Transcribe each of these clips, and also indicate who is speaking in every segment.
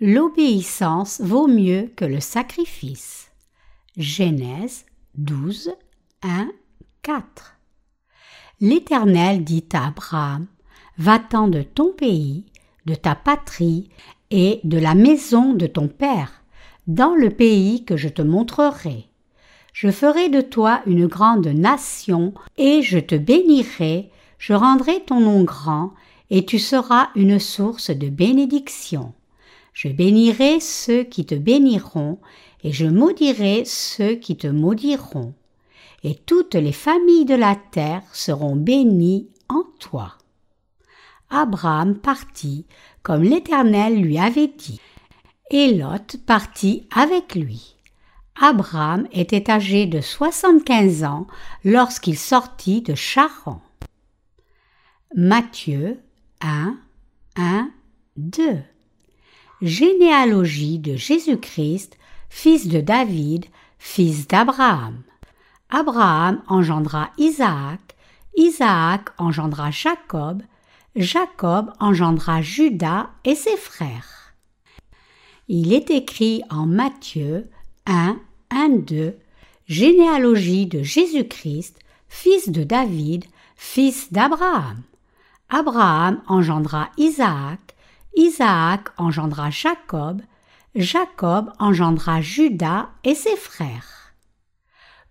Speaker 1: L'obéissance vaut mieux que le sacrifice. Genèse 12, 1, 4. L'Éternel dit à Abraham, Va-t'en de ton pays, de ta patrie et de la maison de ton père, dans le pays que je te montrerai. Je ferai de toi une grande nation, et je te bénirai, je rendrai ton nom grand, et tu seras une source de bénédiction. Je bénirai ceux qui te béniront, et je maudirai ceux qui te maudiront. Et toutes les familles de la terre seront bénies en toi. Abraham partit comme l'Éternel lui avait dit, et Lot partit avec lui. Abraham était âgé de soixante-quinze ans lorsqu'il sortit de Charan. Matthieu 1, 1, 2 Généalogie de Jésus-Christ, fils de David, fils d'Abraham. Abraham engendra Isaac, Isaac engendra Jacob, Jacob engendra Judas et ses frères. Il est écrit en Matthieu 1, 1, 2, généalogie de Jésus-Christ, fils de David, fils d'Abraham. Abraham engendra Isaac, Isaac engendra Jacob, Jacob engendra Judas et ses frères.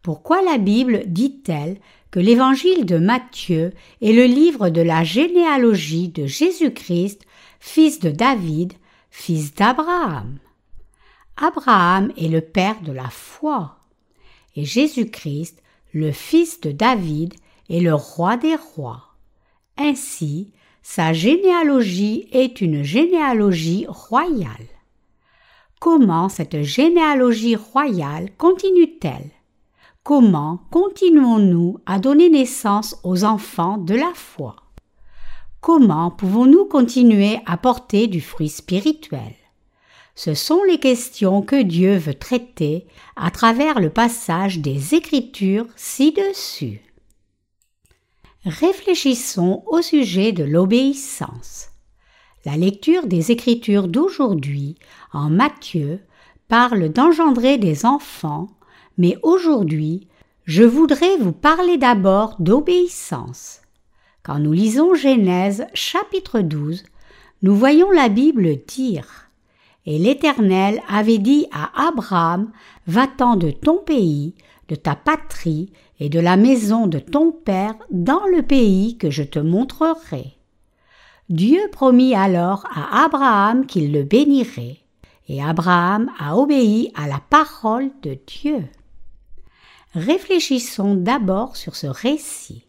Speaker 1: Pourquoi la Bible dit-elle que l'évangile de Matthieu est le livre de la généalogie de Jésus-Christ, fils de David, fils d'Abraham? Abraham est le père de la foi, et Jésus-Christ, le fils de David, est le roi des rois. Ainsi, sa généalogie est une généalogie royale. Comment cette généalogie royale continue-t-elle? Comment continuons-nous à donner naissance aux enfants de la foi? Comment pouvons-nous continuer à porter du fruit spirituel? Ce sont les questions que Dieu veut traiter à travers le passage des Écritures ci-dessus. Réfléchissons au sujet de l'obéissance. La lecture des Écritures d'aujourd'hui en Matthieu parle d'engendrer des enfants mais aujourd'hui, je voudrais vous parler d'abord d'obéissance. Quand nous lisons Genèse chapitre 12, nous voyons la Bible dire Et l'Éternel avait dit à Abraham Va-t'en de ton pays, de ta patrie et de la maison de ton père dans le pays que je te montrerai. Dieu promit alors à Abraham qu'il le bénirait, et Abraham a obéi à la parole de Dieu. Réfléchissons d'abord sur ce récit.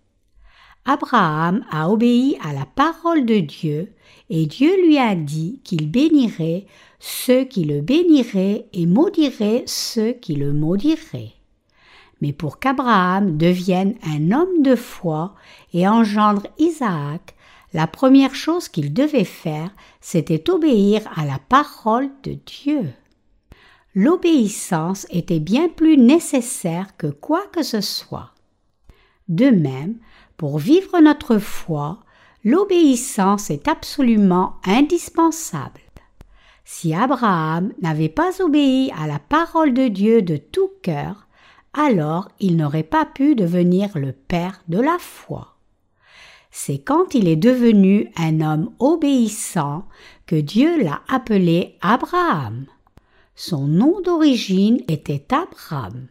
Speaker 1: Abraham a obéi à la parole de Dieu et Dieu lui a dit qu'il bénirait ceux qui le béniraient et maudirait ceux qui le maudiraient. Mais pour qu'Abraham devienne un homme de foi et engendre Isaac, la première chose qu'il devait faire, c'était obéir à la parole de Dieu l'obéissance était bien plus nécessaire que quoi que ce soit. De même, pour vivre notre foi, l'obéissance est absolument indispensable. Si Abraham n'avait pas obéi à la parole de Dieu de tout cœur, alors il n'aurait pas pu devenir le père de la foi. C'est quand il est devenu un homme obéissant que Dieu l'a appelé Abraham. Son nom d'origine était Abraham.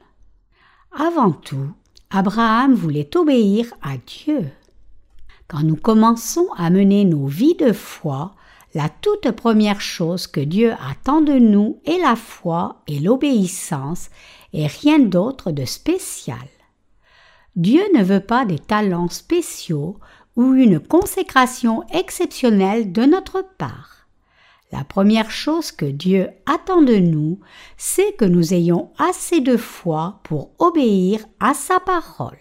Speaker 1: Avant tout, Abraham voulait obéir à Dieu. Quand nous commençons à mener nos vies de foi, la toute première chose que Dieu attend de nous est la foi et l'obéissance et rien d'autre de spécial. Dieu ne veut pas des talents spéciaux ou une consécration exceptionnelle de notre part. La première chose que Dieu attend de nous, c'est que nous ayons assez de foi pour obéir à sa parole.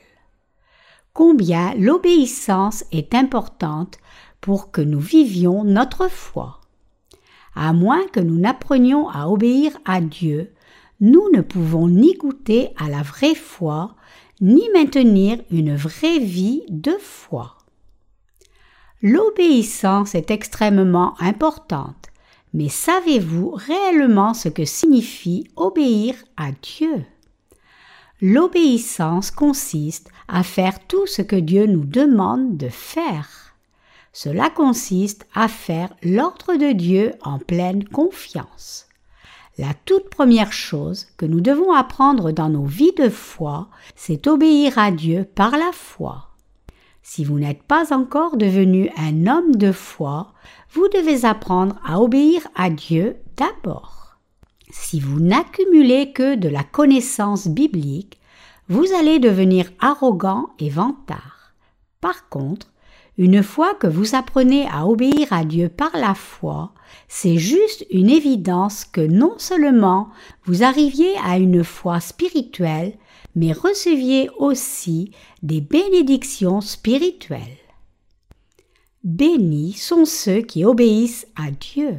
Speaker 1: Combien l'obéissance est importante pour que nous vivions notre foi. À moins que nous n'apprenions à obéir à Dieu, nous ne pouvons ni goûter à la vraie foi, ni maintenir une vraie vie de foi. L'obéissance est extrêmement importante Mais savez-vous réellement ce que signifie obéir à Dieu? L'obéissance consiste à faire tout ce que Dieu nous demande de faire. Cela consiste à faire l'ordre de Dieu en pleine confiance. La toute première chose que nous devons apprendre dans nos vies de foi, c'est obéir à Dieu par la foi. Si vous n'êtes pas encore devenu un homme de foi, vous devez apprendre à obéir à Dieu d'abord. Si vous n'accumulez que de la connaissance biblique, vous allez devenir arrogant et vantard. Par contre, une fois que vous apprenez à obéir à Dieu par la foi, c'est juste une évidence que non seulement vous arriviez à une foi spirituelle, mais receviez aussi des bénédictions spirituelles. Bénis sont ceux qui obéissent à Dieu.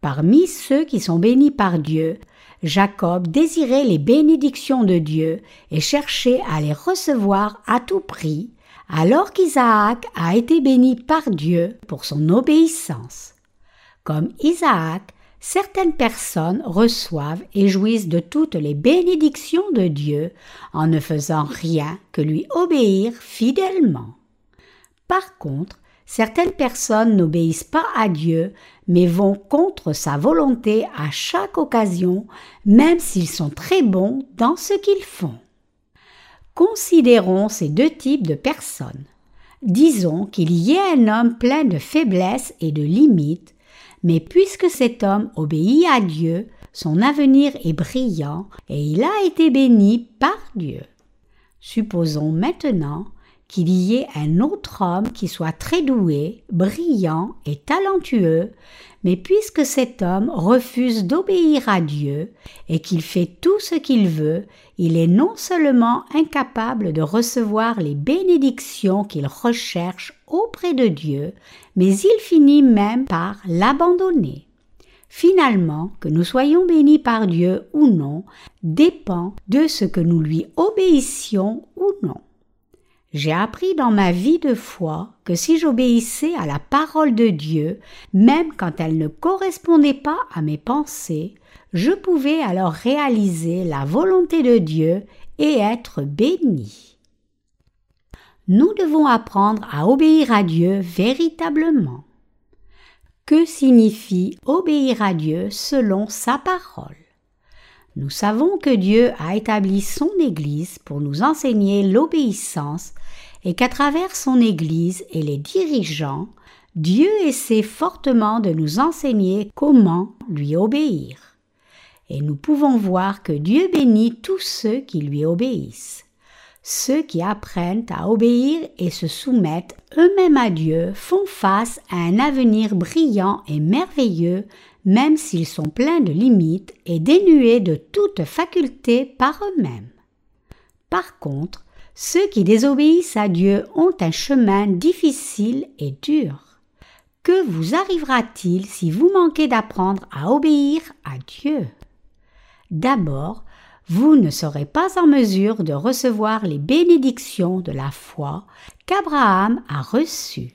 Speaker 1: Parmi ceux qui sont bénis par Dieu, Jacob désirait les bénédictions de Dieu et cherchait à les recevoir à tout prix, alors qu'Isaac a été béni par Dieu pour son obéissance. Comme Isaac, certaines personnes reçoivent et jouissent de toutes les bénédictions de Dieu en ne faisant rien que lui obéir fidèlement. Par contre, certaines personnes n'obéissent pas à Dieu, mais vont contre sa volonté à chaque occasion, même s'ils sont très bons dans ce qu'ils font. Considérons ces deux types de personnes. Disons qu'il y ait un homme plein de faiblesses et de limites, mais puisque cet homme obéit à Dieu, son avenir est brillant et il a été béni par Dieu. Supposons maintenant qu'il y ait un autre homme qui soit très doué, brillant et talentueux, mais puisque cet homme refuse d'obéir à Dieu et qu'il fait tout ce qu'il veut, il est non seulement incapable de recevoir les bénédictions qu'il recherche auprès de Dieu, mais il finit même par l'abandonner. Finalement, que nous soyons bénis par Dieu ou non dépend de ce que nous lui obéissions ou non. J'ai appris dans ma vie de foi que si j'obéissais à la parole de Dieu, même quand elle ne correspondait pas à mes pensées, je pouvais alors réaliser la volonté de Dieu et être béni. Nous devons apprendre à obéir à Dieu véritablement. Que signifie obéir à Dieu selon sa parole? Nous savons que Dieu a établi son Église pour nous enseigner l'obéissance et qu'à travers son Église et les dirigeants, Dieu essaie fortement de nous enseigner comment lui obéir. Et nous pouvons voir que Dieu bénit tous ceux qui lui obéissent. Ceux qui apprennent à obéir et se soumettent eux-mêmes à Dieu font face à un avenir brillant et merveilleux, même s'ils sont pleins de limites et dénués de toute faculté par eux-mêmes. Par contre, ceux qui désobéissent à Dieu ont un chemin difficile et dur. Que vous arrivera-t-il si vous manquez d'apprendre à obéir à Dieu? D'abord, vous ne serez pas en mesure de recevoir les bénédictions de la foi qu'Abraham a reçues.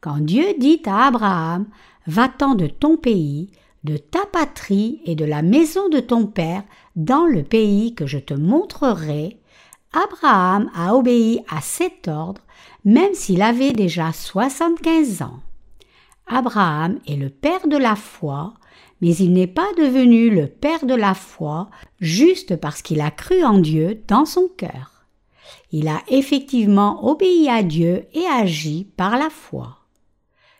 Speaker 1: Quand Dieu dit à Abraham Va-t'en de ton pays, de ta patrie et de la maison de ton père dans le pays que je te montrerai, Abraham a obéi à cet ordre même s'il avait déjà soixante-quinze ans. Abraham est le père de la foi, mais il n'est pas devenu le père de la foi juste parce qu'il a cru en Dieu dans son cœur. Il a effectivement obéi à Dieu et agi par la foi.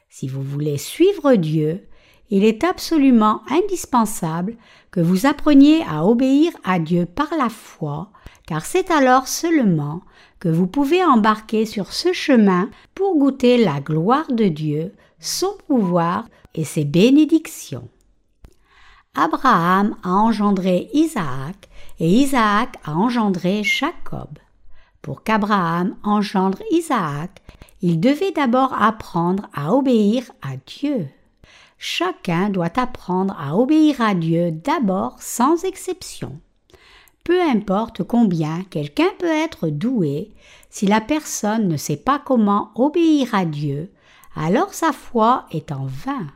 Speaker 1: Si vous voulez suivre Dieu, il est absolument indispensable que vous appreniez à obéir à Dieu par la foi car c'est alors seulement que vous pouvez embarquer sur ce chemin pour goûter la gloire de Dieu, son pouvoir et ses bénédictions. Abraham a engendré Isaac et Isaac a engendré Jacob. Pour qu'Abraham engendre Isaac, il devait d'abord apprendre à obéir à Dieu. Chacun doit apprendre à obéir à Dieu d'abord sans exception. Peu importe combien quelqu'un peut être doué, si la personne ne sait pas comment obéir à Dieu, alors sa foi est en vain.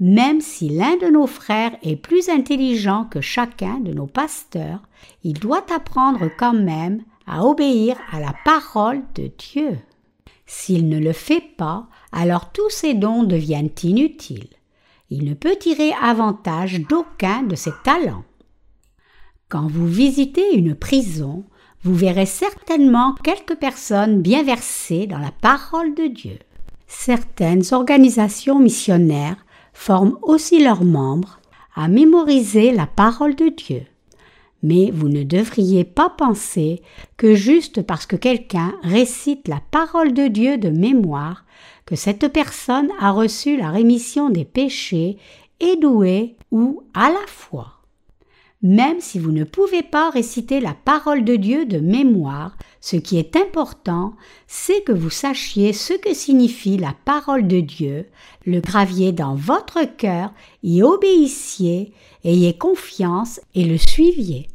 Speaker 1: Même si l'un de nos frères est plus intelligent que chacun de nos pasteurs, il doit apprendre quand même à obéir à la parole de Dieu. S'il ne le fait pas, alors tous ses dons deviennent inutiles. Il ne peut tirer avantage d'aucun de ses talents. Quand vous visitez une prison, vous verrez certainement quelques personnes bien versées dans la parole de Dieu. Certaines organisations missionnaires forment aussi leurs membres à mémoriser la parole de Dieu. Mais vous ne devriez pas penser que juste parce que quelqu'un récite la parole de Dieu de mémoire, que cette personne a reçu la rémission des péchés, est douée ou à la foi. Même si vous ne pouvez pas réciter la parole de Dieu de mémoire, ce qui est important, c'est que vous sachiez ce que signifie la parole de Dieu, le graviez dans votre cœur, y obéissiez, ayez confiance et le suiviez.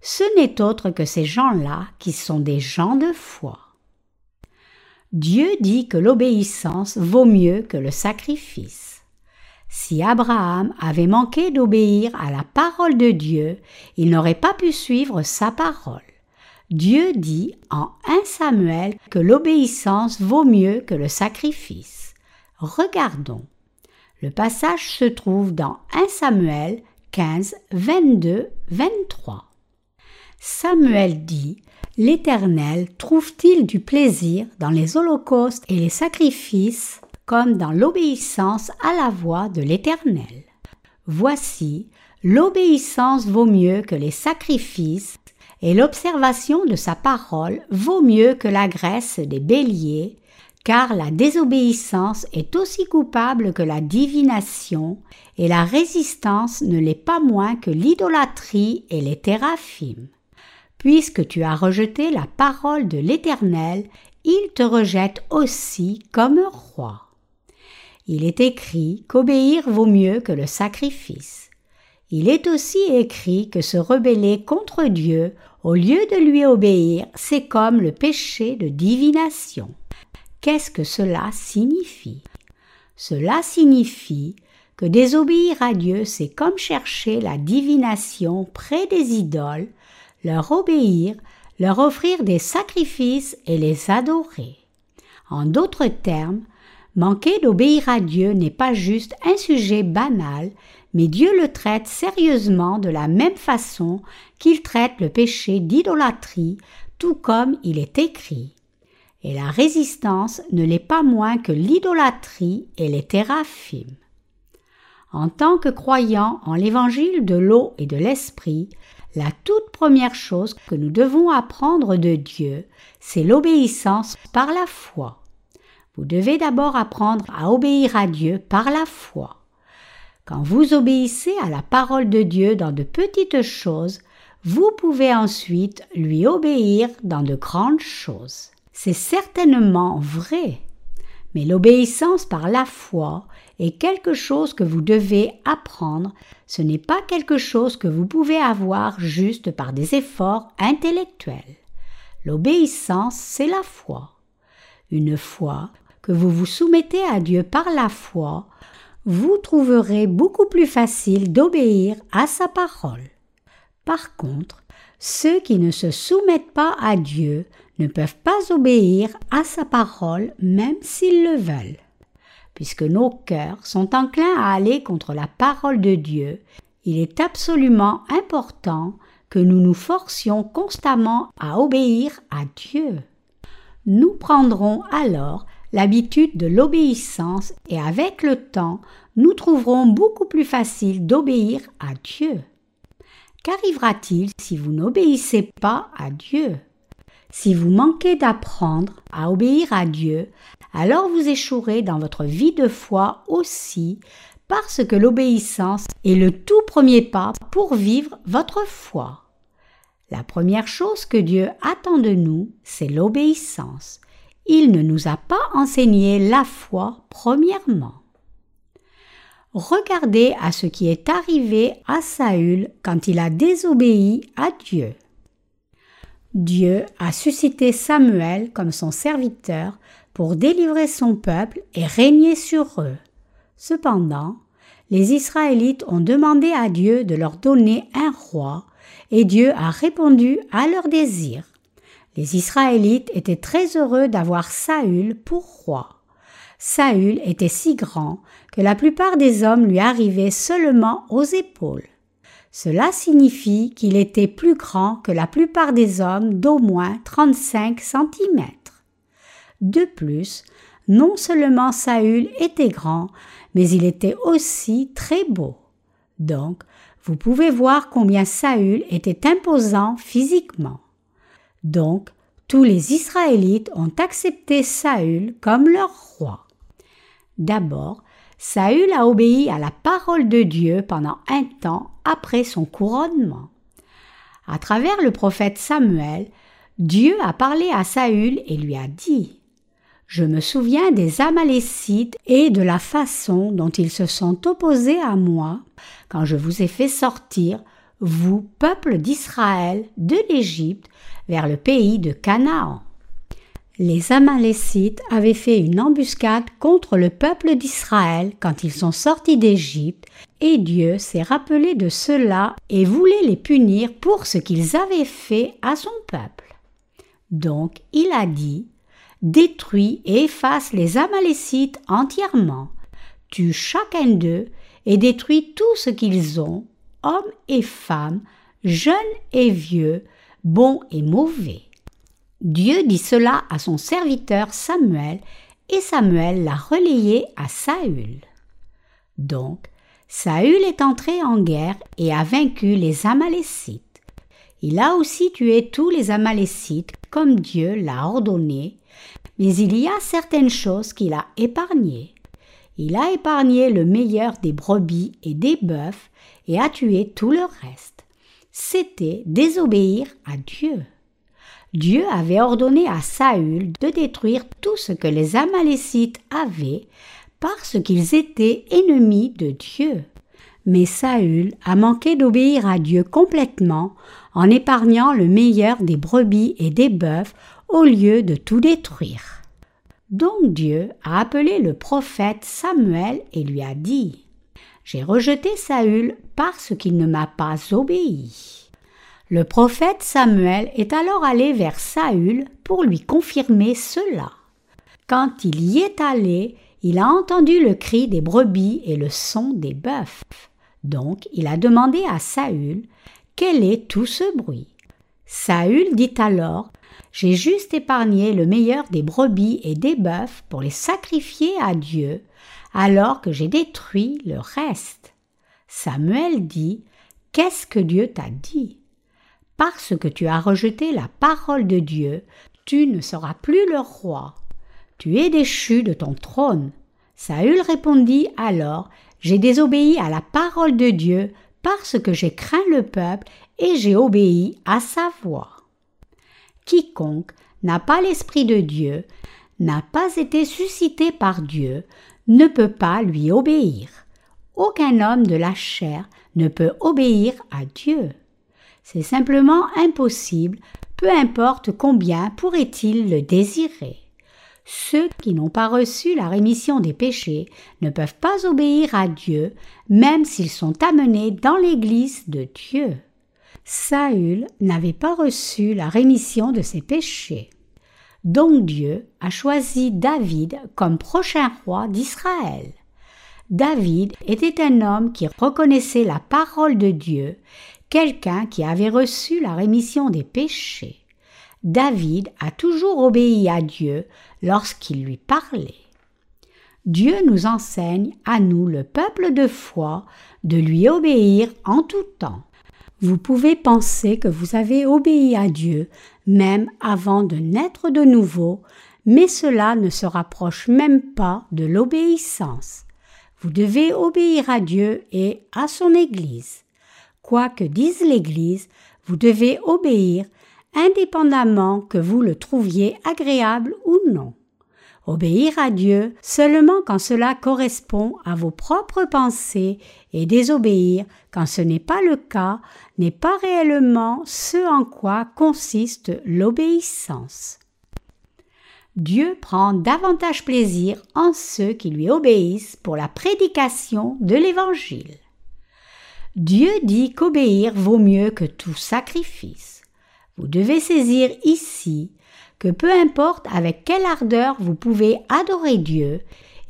Speaker 1: Ce n'est autre que ces gens-là qui sont des gens de foi. Dieu dit que l'obéissance vaut mieux que le sacrifice. Si Abraham avait manqué d'obéir à la parole de Dieu, il n'aurait pas pu suivre sa parole. Dieu dit en 1 Samuel que l'obéissance vaut mieux que le sacrifice. Regardons. Le passage se trouve dans 1 Samuel 15, 22, 23. Samuel dit L'Éternel trouve-t-il du plaisir dans les holocaustes et les sacrifices? Comme dans l'obéissance à la voix de l'Éternel. Voici, l'obéissance vaut mieux que les sacrifices, et l'observation de sa parole vaut mieux que la graisse des béliers, car la désobéissance est aussi coupable que la divination, et la résistance ne l'est pas moins que l'idolâtrie et les théraphimes. Puisque tu as rejeté la parole de l'Éternel, il te rejette aussi comme roi. Il est écrit qu'obéir vaut mieux que le sacrifice. Il est aussi écrit que se rebeller contre Dieu au lieu de lui obéir, c'est comme le péché de divination. Qu'est-ce que cela signifie? Cela signifie que désobéir à Dieu, c'est comme chercher la divination près des idoles, leur obéir, leur offrir des sacrifices et les adorer. En d'autres termes, Manquer d'obéir à Dieu n'est pas juste un sujet banal, mais Dieu le traite sérieusement de la même façon qu'il traite le péché d'idolâtrie, tout comme il est écrit. Et la résistance ne l'est pas moins que l'idolâtrie et les théraphimes. En tant que croyant en l'évangile de l'eau et de l'esprit, la toute première chose que nous devons apprendre de Dieu, c'est l'obéissance par la foi. Vous devez d'abord apprendre à obéir à Dieu par la foi. Quand vous obéissez à la parole de Dieu dans de petites choses, vous pouvez ensuite lui obéir dans de grandes choses. C'est certainement vrai. Mais l'obéissance par la foi est quelque chose que vous devez apprendre, ce n'est pas quelque chose que vous pouvez avoir juste par des efforts intellectuels. L'obéissance, c'est la foi. Une foi que vous vous soumettez à Dieu par la foi, vous trouverez beaucoup plus facile d'obéir à sa parole. Par contre, ceux qui ne se soumettent pas à Dieu ne peuvent pas obéir à sa parole même s'ils le veulent. Puisque nos cœurs sont enclins à aller contre la parole de Dieu, il est absolument important que nous nous forcions constamment à obéir à Dieu. Nous prendrons alors l'habitude de l'obéissance et avec le temps, nous trouverons beaucoup plus facile d'obéir à Dieu. Qu'arrivera-t-il si vous n'obéissez pas à Dieu? Si vous manquez d'apprendre à obéir à Dieu, alors vous échouerez dans votre vie de foi aussi, parce que l'obéissance est le tout premier pas pour vivre votre foi. La première chose que Dieu attend de nous, c'est l'obéissance il ne nous a pas enseigné la foi premièrement. Regardez à ce qui est arrivé à Saül quand il a désobéi à Dieu. Dieu a suscité Samuel comme son serviteur pour délivrer son peuple et régner sur eux. Cependant, les Israélites ont demandé à Dieu de leur donner un roi, et Dieu a répondu à leur désir. Les Israélites étaient très heureux d'avoir Saül pour roi. Saül était si grand que la plupart des hommes lui arrivaient seulement aux épaules. Cela signifie qu'il était plus grand que la plupart des hommes d'au moins 35 cm. De plus, non seulement Saül était grand, mais il était aussi très beau. Donc, vous pouvez voir combien Saül était imposant physiquement. Donc, tous les Israélites ont accepté Saül comme leur roi. D'abord, Saül a obéi à la parole de Dieu pendant un temps après son couronnement. À travers le prophète Samuel, Dieu a parlé à Saül et lui a dit Je me souviens des Amalécites et de la façon dont ils se sont opposés à moi quand je vous ai fait sortir, vous, peuple d'Israël, de l'Égypte, vers le pays de Canaan. Les Amalécites avaient fait une embuscade contre le peuple d'Israël quand ils sont sortis d'Égypte, et Dieu s'est rappelé de cela et voulait les punir pour ce qu'ils avaient fait à son peuple. Donc il a dit Détruis et efface les Amalécites entièrement, tue chacun d'eux et détruis tout ce qu'ils ont, hommes et femmes, jeunes et vieux, bons et mauvais. Dieu dit cela à son serviteur Samuel, et Samuel l'a relayé à Saül. Donc, Saül est entré en guerre et a vaincu les Amalécites. Il a aussi tué tous les Amalécites comme Dieu l'a ordonné, mais il y a certaines choses qu'il a épargnées. Il a épargné le meilleur des brebis et des bœufs et a tué tout le reste. C'était désobéir à Dieu. Dieu avait ordonné à Saül de détruire tout ce que les Amalécites avaient parce qu'ils étaient ennemis de Dieu. Mais Saül a manqué d'obéir à Dieu complètement en épargnant le meilleur des brebis et des bœufs au lieu de tout détruire. Donc Dieu a appelé le prophète Samuel et lui a dit J'ai rejeté Saül parce qu'il ne m'a pas obéi. Le prophète Samuel est alors allé vers Saül pour lui confirmer cela. Quand il y est allé, il a entendu le cri des brebis et le son des bœufs. Donc il a demandé à Saül Quel est tout ce bruit? Saül dit alors J'ai juste épargné le meilleur des brebis et des bœufs pour les sacrifier à Dieu, alors que j'ai détruit le reste. Samuel dit Qu'est-ce que Dieu t'a dit? Parce que tu as rejeté la parole de Dieu, tu ne seras plus le roi. Tu es déchu de ton trône. Saül répondit alors J'ai désobéi à la parole de Dieu parce que j'ai craint le peuple et j'ai obéi à sa voix. Quiconque n'a pas l'Esprit de Dieu, n'a pas été suscité par Dieu, ne peut pas lui obéir. Aucun homme de la chair ne peut obéir à Dieu. C'est simplement impossible, peu importe combien pourrait-il le désirer. Ceux qui n'ont pas reçu la rémission des péchés ne peuvent pas obéir à Dieu, même s'ils sont amenés dans l'Église de Dieu. Saül n'avait pas reçu la rémission de ses péchés. Donc Dieu a choisi David comme prochain roi d'Israël. David était un homme qui reconnaissait la parole de Dieu quelqu'un qui avait reçu la rémission des péchés. David a toujours obéi à Dieu lorsqu'il lui parlait. Dieu nous enseigne, à nous le peuple de foi, de lui obéir en tout temps. Vous pouvez penser que vous avez obéi à Dieu même avant de naître de nouveau, mais cela ne se rapproche même pas de l'obéissance. Vous devez obéir à Dieu et à son Église. Quoi que dise l'Église, vous devez obéir indépendamment que vous le trouviez agréable ou non. Obéir à Dieu seulement quand cela correspond à vos propres pensées et désobéir quand ce n'est pas le cas n'est pas réellement ce en quoi consiste l'obéissance. Dieu prend davantage plaisir en ceux qui lui obéissent pour la prédication de l'Évangile. Dieu dit qu'obéir vaut mieux que tout sacrifice. Vous devez saisir ici que peu importe avec quelle ardeur vous pouvez adorer Dieu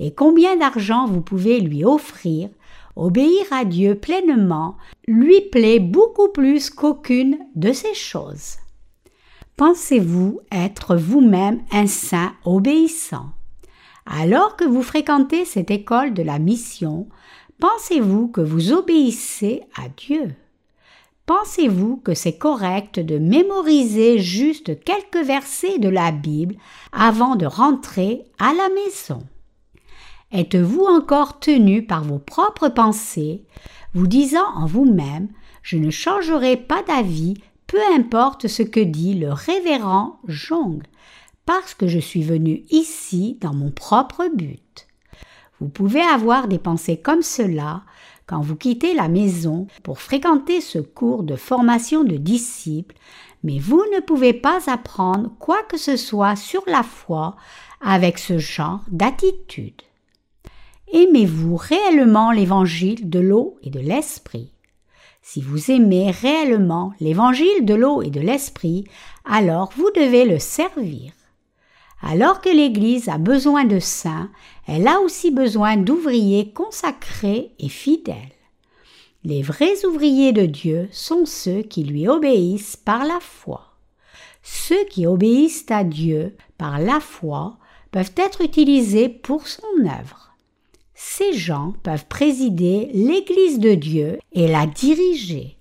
Speaker 1: et combien d'argent vous pouvez lui offrir, obéir à Dieu pleinement lui plaît beaucoup plus qu'aucune de ces choses. Pensez-vous être vous-même un saint obéissant? Alors que vous fréquentez cette école de la mission, pensez-vous que vous obéissez à Dieu? Pensez-vous que c'est correct de mémoriser juste quelques versets de la Bible avant de rentrer à la maison? Êtes-vous encore tenu par vos propres pensées, vous disant en vous-même Je ne changerai pas d'avis, peu importe ce que dit le révérend Jong, parce que je suis venu ici dans mon propre but. Vous pouvez avoir des pensées comme cela vous quittez la maison pour fréquenter ce cours de formation de disciples, mais vous ne pouvez pas apprendre quoi que ce soit sur la foi avec ce genre d'attitude. Aimez-vous réellement l'évangile de l'eau et de l'esprit? Si vous aimez réellement l'évangile de l'eau et de l'esprit, alors vous devez le servir. Alors que l'Église a besoin de saints, elle a aussi besoin d'ouvriers consacrés et fidèles. Les vrais ouvriers de Dieu sont ceux qui lui obéissent par la foi. Ceux qui obéissent à Dieu par la foi peuvent être utilisés pour son œuvre. Ces gens peuvent présider l'Église de Dieu et la diriger.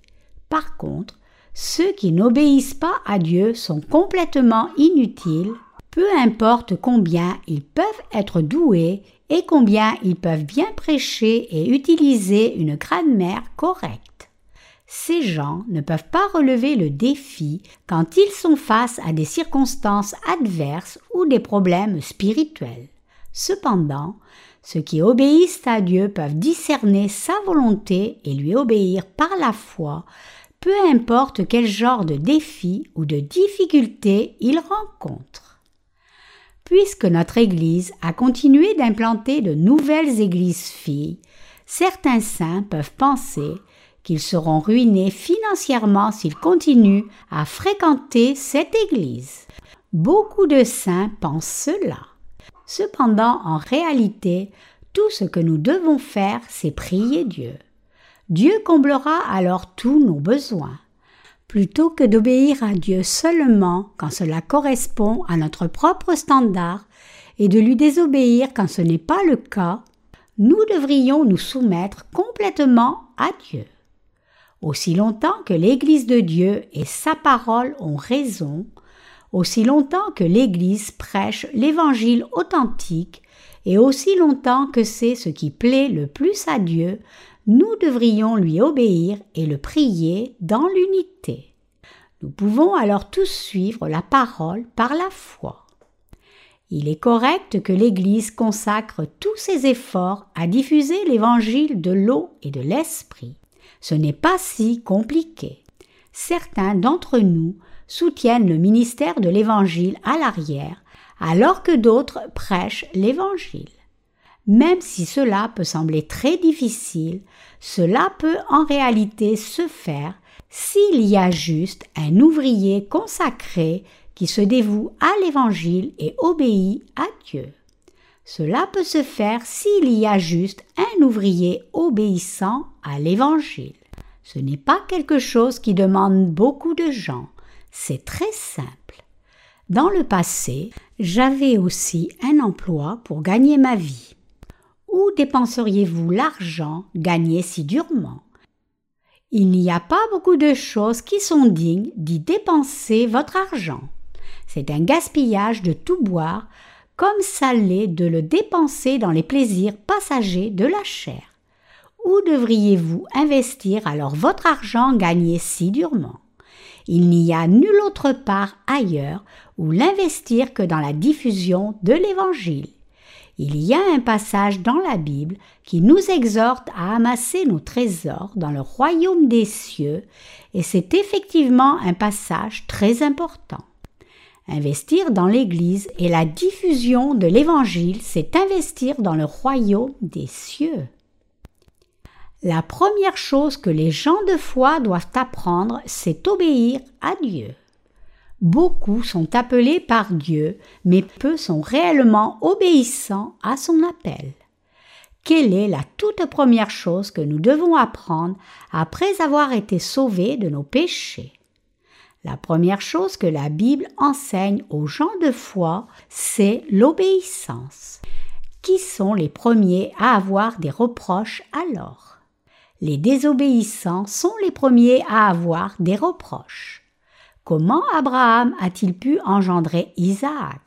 Speaker 1: Par contre, ceux qui n'obéissent pas à Dieu sont complètement inutiles, peu importe combien ils peuvent être doués et combien ils peuvent bien prêcher et utiliser une grammaire correcte. Ces gens ne peuvent pas relever le défi quand ils sont face à des circonstances adverses ou des problèmes spirituels. Cependant, ceux qui obéissent à Dieu peuvent discerner sa volonté et lui obéir par la foi, peu importe quel genre de défi ou de difficulté ils rencontrent. Puisque notre Église a continué d'implanter de nouvelles églises filles, certains saints peuvent penser qu'ils seront ruinés financièrement s'ils continuent à fréquenter cette Église. Beaucoup de saints pensent cela. Cependant, en réalité, tout ce que nous devons faire, c'est prier Dieu. Dieu comblera alors tous nos besoins. Plutôt que d'obéir à Dieu seulement quand cela correspond à notre propre standard et de lui désobéir quand ce n'est pas le cas, nous devrions nous soumettre complètement à Dieu. Aussi longtemps que l'Église de Dieu et sa parole ont raison, aussi longtemps que l'Église prêche l'Évangile authentique, et aussi longtemps que c'est ce qui plaît le plus à Dieu, nous devrions lui obéir et le prier dans l'unité. Nous pouvons alors tous suivre la parole par la foi. Il est correct que l'Église consacre tous ses efforts à diffuser l'Évangile de l'eau et de l'Esprit. Ce n'est pas si compliqué. Certains d'entre nous soutiennent le ministère de l'Évangile à l'arrière, alors que d'autres prêchent l'Évangile. Même si cela peut sembler très difficile, cela peut en réalité se faire s'il y a juste un ouvrier consacré qui se dévoue à l'Évangile et obéit à Dieu. Cela peut se faire s'il y a juste un ouvrier obéissant à l'Évangile. Ce n'est pas quelque chose qui demande beaucoup de gens. C'est très simple. Dans le passé, j'avais aussi un emploi pour gagner ma vie. Où dépenseriez-vous l'argent gagné si durement? Il n'y a pas beaucoup de choses qui sont dignes d'y dépenser votre argent. C'est un gaspillage de tout boire, comme ça l'est de le dépenser dans les plaisirs passagers de la chair. Où devriez-vous investir alors votre argent gagné si durement? Il n'y a nulle autre part ailleurs où l'investir que dans la diffusion de l'Évangile. Il y a un passage dans la Bible qui nous exhorte à amasser nos trésors dans le royaume des cieux, et c'est effectivement un passage très important. Investir dans l'Église et la diffusion de l'Évangile, c'est investir dans le royaume des cieux. La première chose que les gens de foi doivent apprendre, c'est obéir à Dieu. Beaucoup sont appelés par Dieu, mais peu sont réellement obéissants à son appel. Quelle est la toute première chose que nous devons apprendre après avoir été sauvés de nos péchés? La première chose que la Bible enseigne aux gens de foi, c'est l'obéissance. Qui sont les premiers à avoir des reproches alors? Les désobéissants sont les premiers à avoir des reproches. Comment Abraham a-t-il pu engendrer Isaac?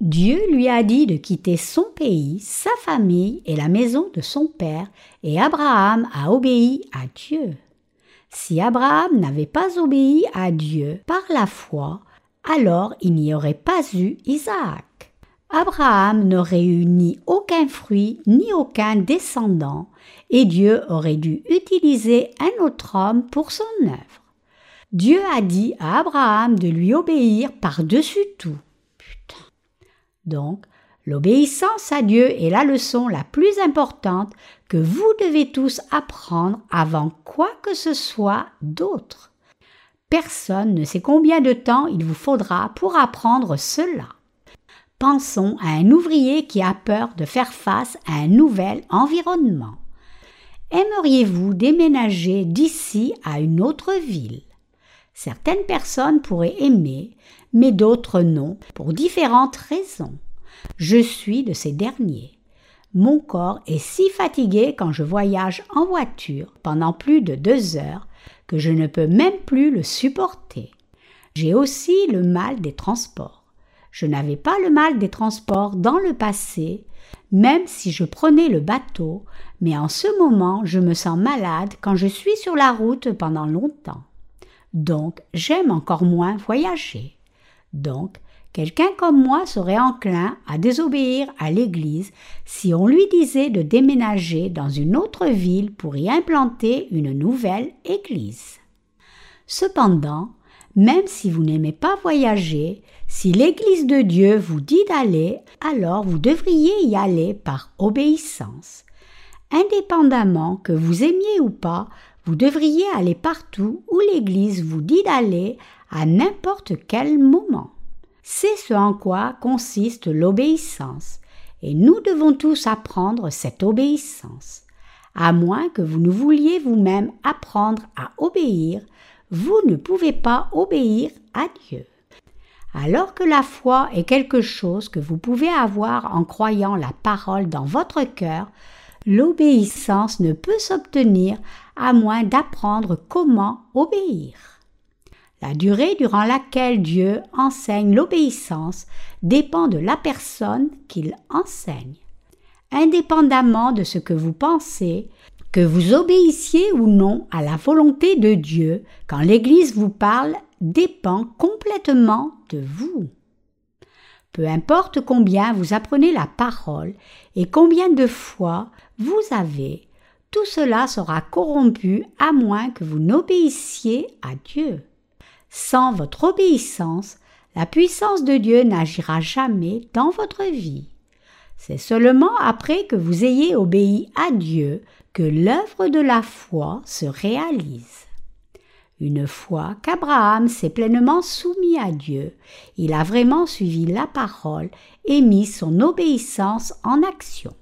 Speaker 1: Dieu lui a dit de quitter son pays, sa famille et la maison de son père, et Abraham a obéi à Dieu. Si Abraham n'avait pas obéi à Dieu par la foi, alors il n'y aurait pas eu Isaac. Abraham n'aurait eu ni aucun fruit ni aucun descendant, et Dieu aurait dû utiliser un autre homme pour son œuvre. Dieu a dit à Abraham de lui obéir par-dessus tout. Donc, l'obéissance à Dieu est la leçon la plus importante que vous devez tous apprendre avant quoi que ce soit d'autre. Personne ne sait combien de temps il vous faudra pour apprendre cela. Pensons à un ouvrier qui a peur de faire face à un nouvel environnement. Aimeriez-vous déménager d'ici à une autre ville? Certaines personnes pourraient aimer, mais d'autres non, pour différentes raisons. Je suis de ces derniers. Mon corps est si fatigué quand je voyage en voiture pendant plus de deux heures que je ne peux même plus le supporter. J'ai aussi le mal des transports. Je n'avais pas le mal des transports dans le passé, même si je prenais le bateau, mais en ce moment je me sens malade quand je suis sur la route pendant longtemps. Donc j'aime encore moins voyager. Donc, quelqu'un comme moi serait enclin à désobéir à l'Église si on lui disait de déménager dans une autre ville pour y implanter une nouvelle Église. Cependant, même si vous n'aimez pas voyager, si l'Église de Dieu vous dit d'aller, alors vous devriez y aller par obéissance. Indépendamment que vous aimiez ou pas, vous devriez aller partout où l'Église vous dit d'aller à n'importe quel moment. C'est ce en quoi consiste l'obéissance, et nous devons tous apprendre cette obéissance. À moins que vous ne vouliez vous-même apprendre à obéir, vous ne pouvez pas obéir à Dieu. Alors que la foi est quelque chose que vous pouvez avoir en croyant la parole dans votre cœur, l'obéissance ne peut s'obtenir à moins d'apprendre comment obéir. La durée durant laquelle Dieu enseigne l'obéissance dépend de la personne qu'il enseigne. Indépendamment de ce que vous pensez, que vous obéissiez ou non à la volonté de Dieu quand l'Église vous parle dépend complètement de vous. Peu importe combien vous apprenez la parole et combien de fois vous avez, tout cela sera corrompu à moins que vous n'obéissiez à Dieu. Sans votre obéissance, la puissance de Dieu n'agira jamais dans votre vie. C'est seulement après que vous ayez obéi à Dieu que l'œuvre de la foi se réalise. Une fois qu'Abraham s'est pleinement soumis à Dieu, il a vraiment suivi la parole et mis son obéissance en action.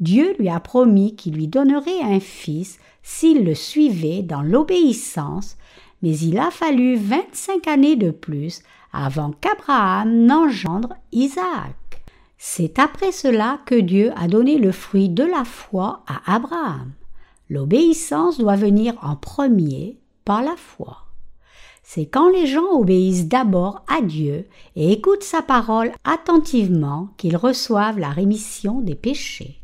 Speaker 1: Dieu lui a promis qu'il lui donnerait un fils s'il le suivait dans l'obéissance mais il a fallu vingt-cinq années de plus avant qu'Abraham n'engendre Isaac. C'est après cela que Dieu a donné le fruit de la foi à Abraham. L'obéissance doit venir en premier par la foi. C'est quand les gens obéissent d'abord à Dieu et écoutent sa parole attentivement qu'ils reçoivent la rémission des péchés.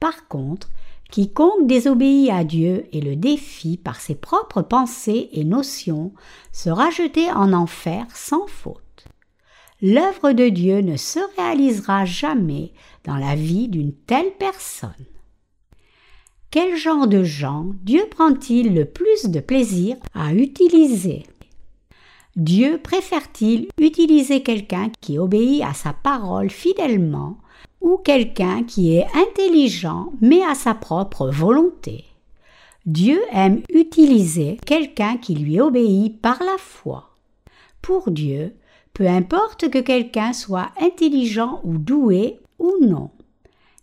Speaker 1: Par contre, Quiconque désobéit à Dieu et le défie par ses propres pensées et notions sera jeté en enfer sans faute. L'œuvre de Dieu ne se réalisera jamais dans la vie d'une telle personne. Quel genre de gens Dieu prend-il le plus de plaisir à utiliser? Dieu préfère-t-il utiliser quelqu'un qui obéit à sa parole fidèlement ou quelqu'un qui est intelligent mais à sa propre volonté Dieu aime utiliser quelqu'un qui lui obéit par la foi. Pour Dieu, peu importe que quelqu'un soit intelligent ou doué ou non.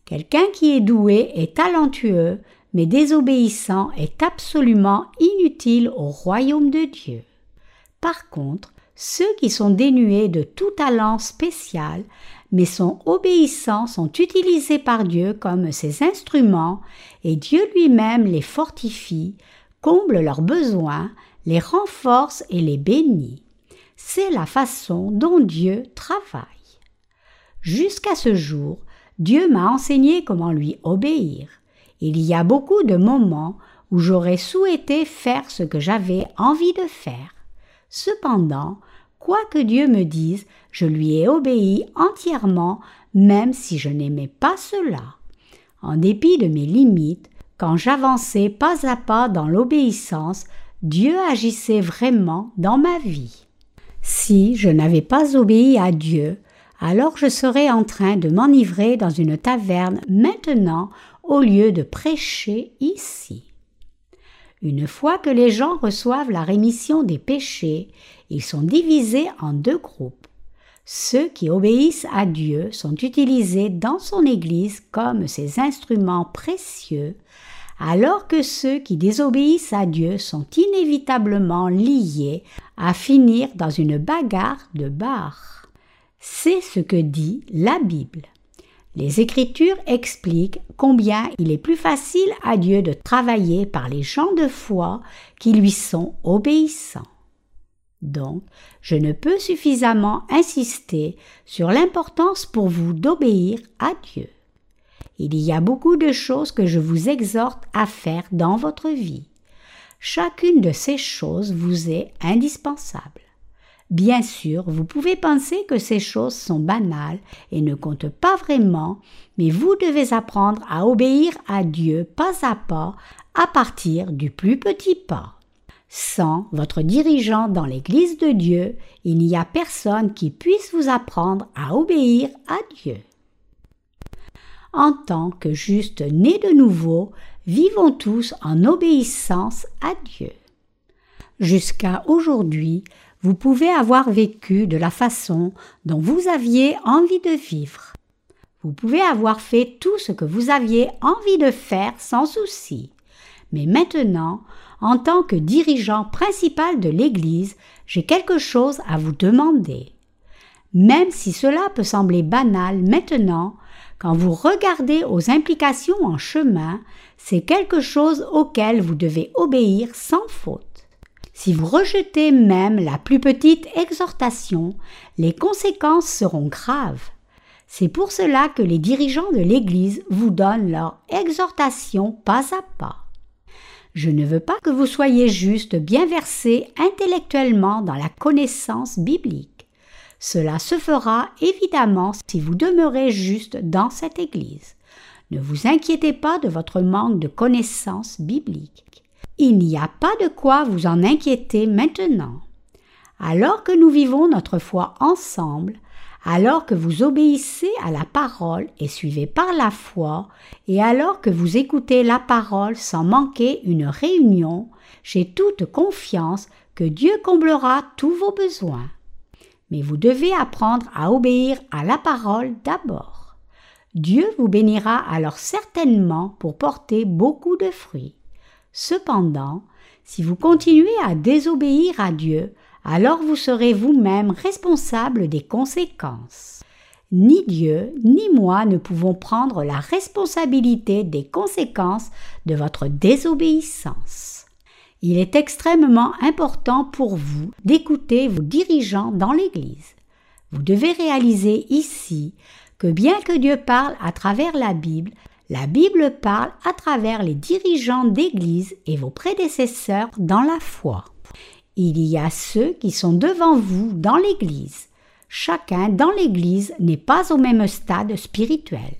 Speaker 1: Quelqu'un qui est doué et talentueux, mais désobéissant est absolument inutile au royaume de Dieu. Par contre, ceux qui sont dénués de tout talent spécial, mais sont obéissants, sont utilisés par Dieu comme ses instruments, et Dieu lui-même les fortifie, comble leurs besoins, les renforce et les bénit. C'est la façon dont Dieu travaille. Jusqu'à ce jour, Dieu m'a enseigné comment lui obéir. Il y a beaucoup de moments où j'aurais souhaité faire ce que j'avais envie de faire. Cependant, quoi que Dieu me dise, je lui ai obéi entièrement, même si je n'aimais pas cela. En dépit de mes limites, quand j'avançais pas à pas dans l'obéissance, Dieu agissait vraiment dans ma vie. Si je n'avais pas obéi à Dieu, alors je serais en train de m'enivrer dans une taverne maintenant au lieu de prêcher ici. Une fois que les gens reçoivent la rémission des péchés, ils sont divisés en deux groupes. Ceux qui obéissent à Dieu sont utilisés dans son Église comme ses instruments précieux, alors que ceux qui désobéissent à Dieu sont inévitablement liés à finir dans une bagarre de bar. C'est ce que dit la Bible. Les Écritures expliquent combien il est plus facile à Dieu de travailler par les gens de foi qui lui sont obéissants. Donc, je ne peux suffisamment insister sur l'importance pour vous d'obéir à Dieu. Il y a beaucoup de choses que je vous exhorte à faire dans votre vie. Chacune de ces choses vous est indispensable. Bien sûr, vous pouvez penser que ces choses sont banales et ne comptent pas vraiment, mais vous devez apprendre à obéir à Dieu pas à pas à partir du plus petit pas. Sans votre dirigeant dans l'Église de Dieu, il n'y a personne qui puisse vous apprendre à obéir à Dieu. En tant que juste nés de nouveau, vivons tous en obéissance à Dieu. Jusqu'à aujourd'hui, vous pouvez avoir vécu de la façon dont vous aviez envie de vivre. Vous pouvez avoir fait tout ce que vous aviez envie de faire sans souci. Mais maintenant, en tant que dirigeant principal de l'Église, j'ai quelque chose à vous demander. Même si cela peut sembler banal maintenant, quand vous regardez aux implications en chemin, c'est quelque chose auquel vous devez obéir sans faute. Si vous rejetez même la plus petite exhortation, les conséquences seront graves. C'est pour cela que les dirigeants de l'Église vous donnent leur exhortation pas à pas. Je ne veux pas que vous soyez juste bien versé intellectuellement dans la connaissance biblique. Cela se fera évidemment si vous demeurez juste dans cette Église. Ne vous inquiétez pas de votre manque de connaissance biblique. Il n'y a pas de quoi vous en inquiéter maintenant. Alors que nous vivons notre foi ensemble, alors que vous obéissez à la parole et suivez par la foi, et alors que vous écoutez la parole sans manquer une réunion, j'ai toute confiance que Dieu comblera tous vos besoins. Mais vous devez apprendre à obéir à la parole d'abord. Dieu vous bénira alors certainement pour porter beaucoup de fruits. Cependant, si vous continuez à désobéir à Dieu, alors vous serez vous-même responsable des conséquences. Ni Dieu ni moi ne pouvons prendre la responsabilité des conséquences de votre désobéissance. Il est extrêmement important pour vous d'écouter vos dirigeants dans l'Église. Vous devez réaliser ici que bien que Dieu parle à travers la Bible, la Bible parle à travers les dirigeants d'Église et vos prédécesseurs dans la foi. Il y a ceux qui sont devant vous dans l'Église. Chacun dans l'Église n'est pas au même stade spirituel.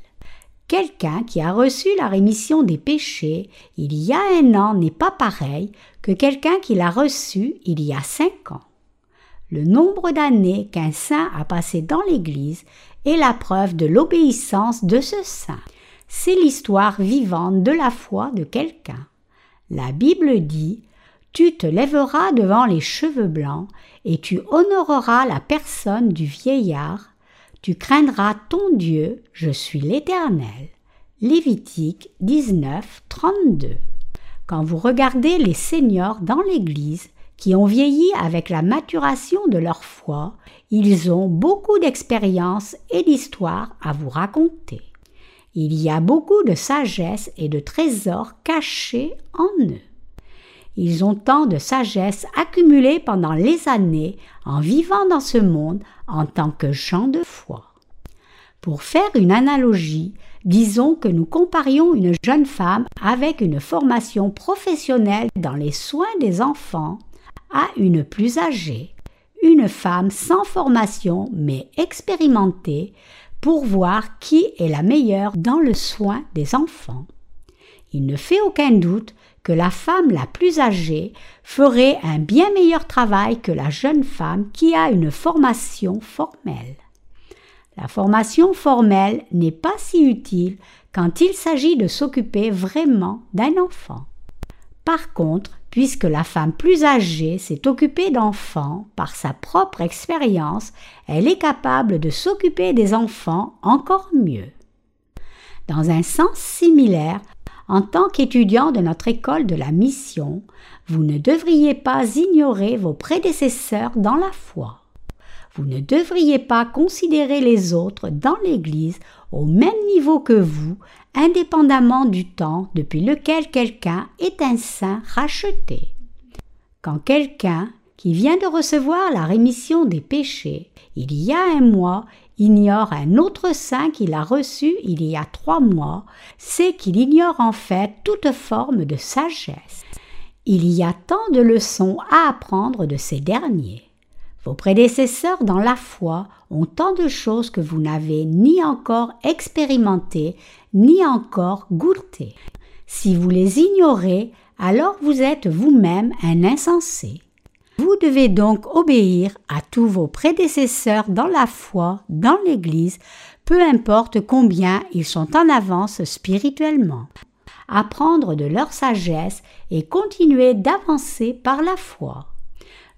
Speaker 1: Quelqu'un qui a reçu la rémission des péchés il y a un an n'est pas pareil que quelqu'un qui l'a reçu il y a cinq ans. Le nombre d'années qu'un saint a passé dans l'Église est la preuve de l'obéissance de ce saint. C'est l'histoire vivante de la foi de quelqu'un. La Bible dit Tu te lèveras devant les cheveux blancs et tu honoreras la personne du vieillard. Tu craindras ton Dieu, je suis l'Éternel. Lévitique 19, 32. Quand vous regardez les seigneurs dans l'Église, qui ont vieilli avec la maturation de leur foi, ils ont beaucoup d'expérience et d'histoire à vous raconter. Il y a beaucoup de sagesse et de trésors cachés en eux. Ils ont tant de sagesse accumulée pendant les années en vivant dans ce monde en tant que gens de foi. Pour faire une analogie, disons que nous comparions une jeune femme avec une formation professionnelle dans les soins des enfants à une plus âgée, une femme sans formation mais expérimentée pour voir qui est la meilleure dans le soin des enfants. Il ne fait aucun doute que la femme la plus âgée ferait un bien meilleur travail que la jeune femme qui a une formation formelle. La formation formelle n'est pas si utile quand il s'agit de s'occuper vraiment d'un enfant. Par contre, puisque la femme plus âgée s'est occupée d'enfants par sa propre expérience, elle est capable de s'occuper des enfants encore mieux. Dans un sens similaire, en tant qu'étudiant de notre école de la mission, vous ne devriez pas ignorer vos prédécesseurs dans la foi. Vous ne devriez pas considérer les autres dans l'Église au même niveau que vous, indépendamment du temps depuis lequel quelqu'un est un saint racheté. Quand quelqu'un qui vient de recevoir la rémission des péchés il y a un mois ignore un autre saint qu'il a reçu il y a trois mois, c'est qu'il ignore en fait toute forme de sagesse. Il y a tant de leçons à apprendre de ces derniers. Vos prédécesseurs dans la foi ont tant de choses que vous n'avez ni encore expérimentées, ni encore goûtées. Si vous les ignorez, alors vous êtes vous-même un insensé. Vous devez donc obéir à tous vos prédécesseurs dans la foi, dans l'Église, peu importe combien ils sont en avance spirituellement. Apprendre de leur sagesse et continuer d'avancer par la foi.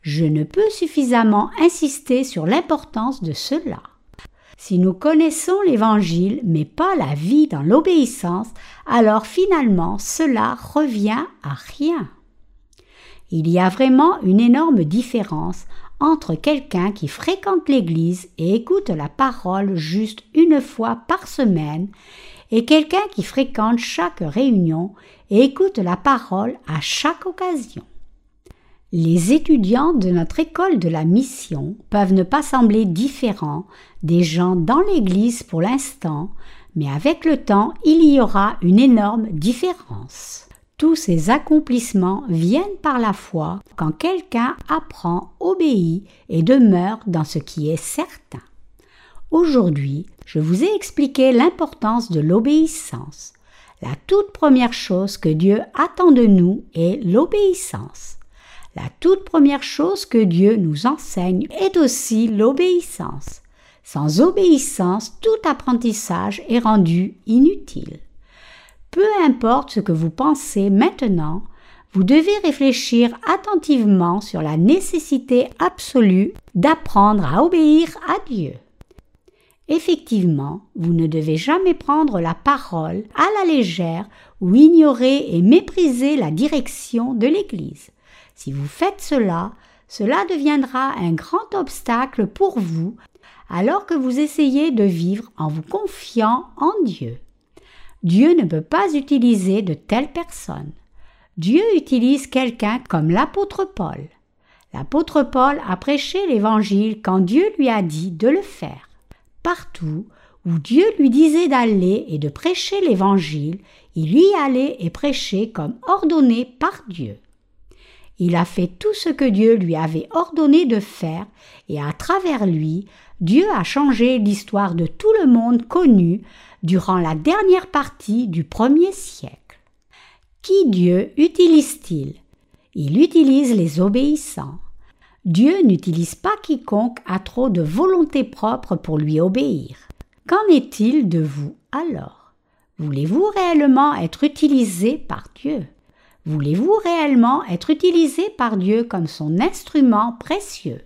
Speaker 1: Je ne peux suffisamment insister sur l'importance de cela. Si nous connaissons l'Évangile mais pas la vie dans l'obéissance, alors finalement cela revient à rien. Il y a vraiment une énorme différence entre quelqu'un qui fréquente l'Église et écoute la parole juste une fois par semaine et quelqu'un qui fréquente chaque réunion et écoute la parole à chaque occasion. Les étudiants de notre école de la mission peuvent ne pas sembler différents des gens dans l'Église pour l'instant, mais avec le temps il y aura une énorme différence. Tous ces accomplissements viennent par la foi quand quelqu'un apprend, obéit et demeure dans ce qui est certain. Aujourd'hui, je vous ai expliqué l'importance de l'obéissance. La toute première chose que Dieu attend de nous est l'obéissance. La toute première chose que Dieu nous enseigne est aussi l'obéissance. Sans obéissance, tout apprentissage est rendu inutile. Peu importe ce que vous pensez maintenant, vous devez réfléchir attentivement sur la nécessité absolue d'apprendre à obéir à Dieu. Effectivement, vous ne devez jamais prendre la parole à la légère ou ignorer et mépriser la direction de l'Église. Si vous faites cela, cela deviendra un grand obstacle pour vous alors que vous essayez de vivre en vous confiant en Dieu. Dieu ne peut pas utiliser de telles personnes. Dieu utilise quelqu'un comme l'apôtre Paul. L'apôtre Paul a prêché l'Évangile quand Dieu lui a dit de le faire. Partout où Dieu lui disait d'aller et de prêcher l'Évangile, il y allait et prêchait comme ordonné par Dieu. Il a fait tout ce que Dieu lui avait ordonné de faire, et à travers lui, Dieu a changé l'histoire de tout le monde connu durant la dernière partie du premier siècle. Qui Dieu utilise-t-il? Il utilise les obéissants. Dieu n'utilise pas quiconque a trop de volonté propre pour lui obéir. Qu'en est-il de vous alors? Voulez-vous réellement être utilisé par Dieu? Voulez-vous réellement être utilisé par Dieu comme son instrument précieux?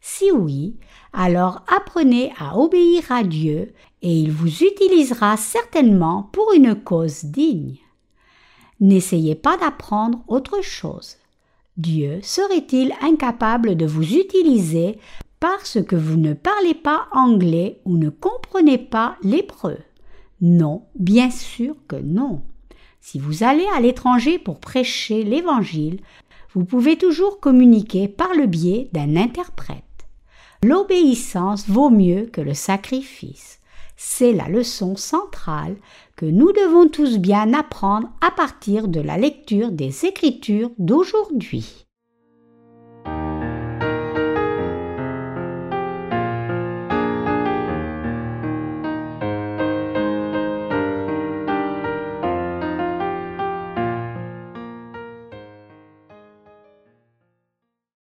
Speaker 1: Si oui, alors apprenez à obéir à Dieu et il vous utilisera certainement pour une cause digne. N'essayez pas d'apprendre autre chose. Dieu serait-il incapable de vous utiliser parce que vous ne parlez pas anglais ou ne comprenez pas l'hébreu? Non, bien sûr que non. Si vous allez à l'étranger pour prêcher l'Évangile, vous pouvez toujours communiquer par le biais d'un interprète. L'obéissance vaut mieux que le sacrifice. C'est la leçon centrale que nous devons tous bien apprendre à partir de la lecture des Écritures d'aujourd'hui.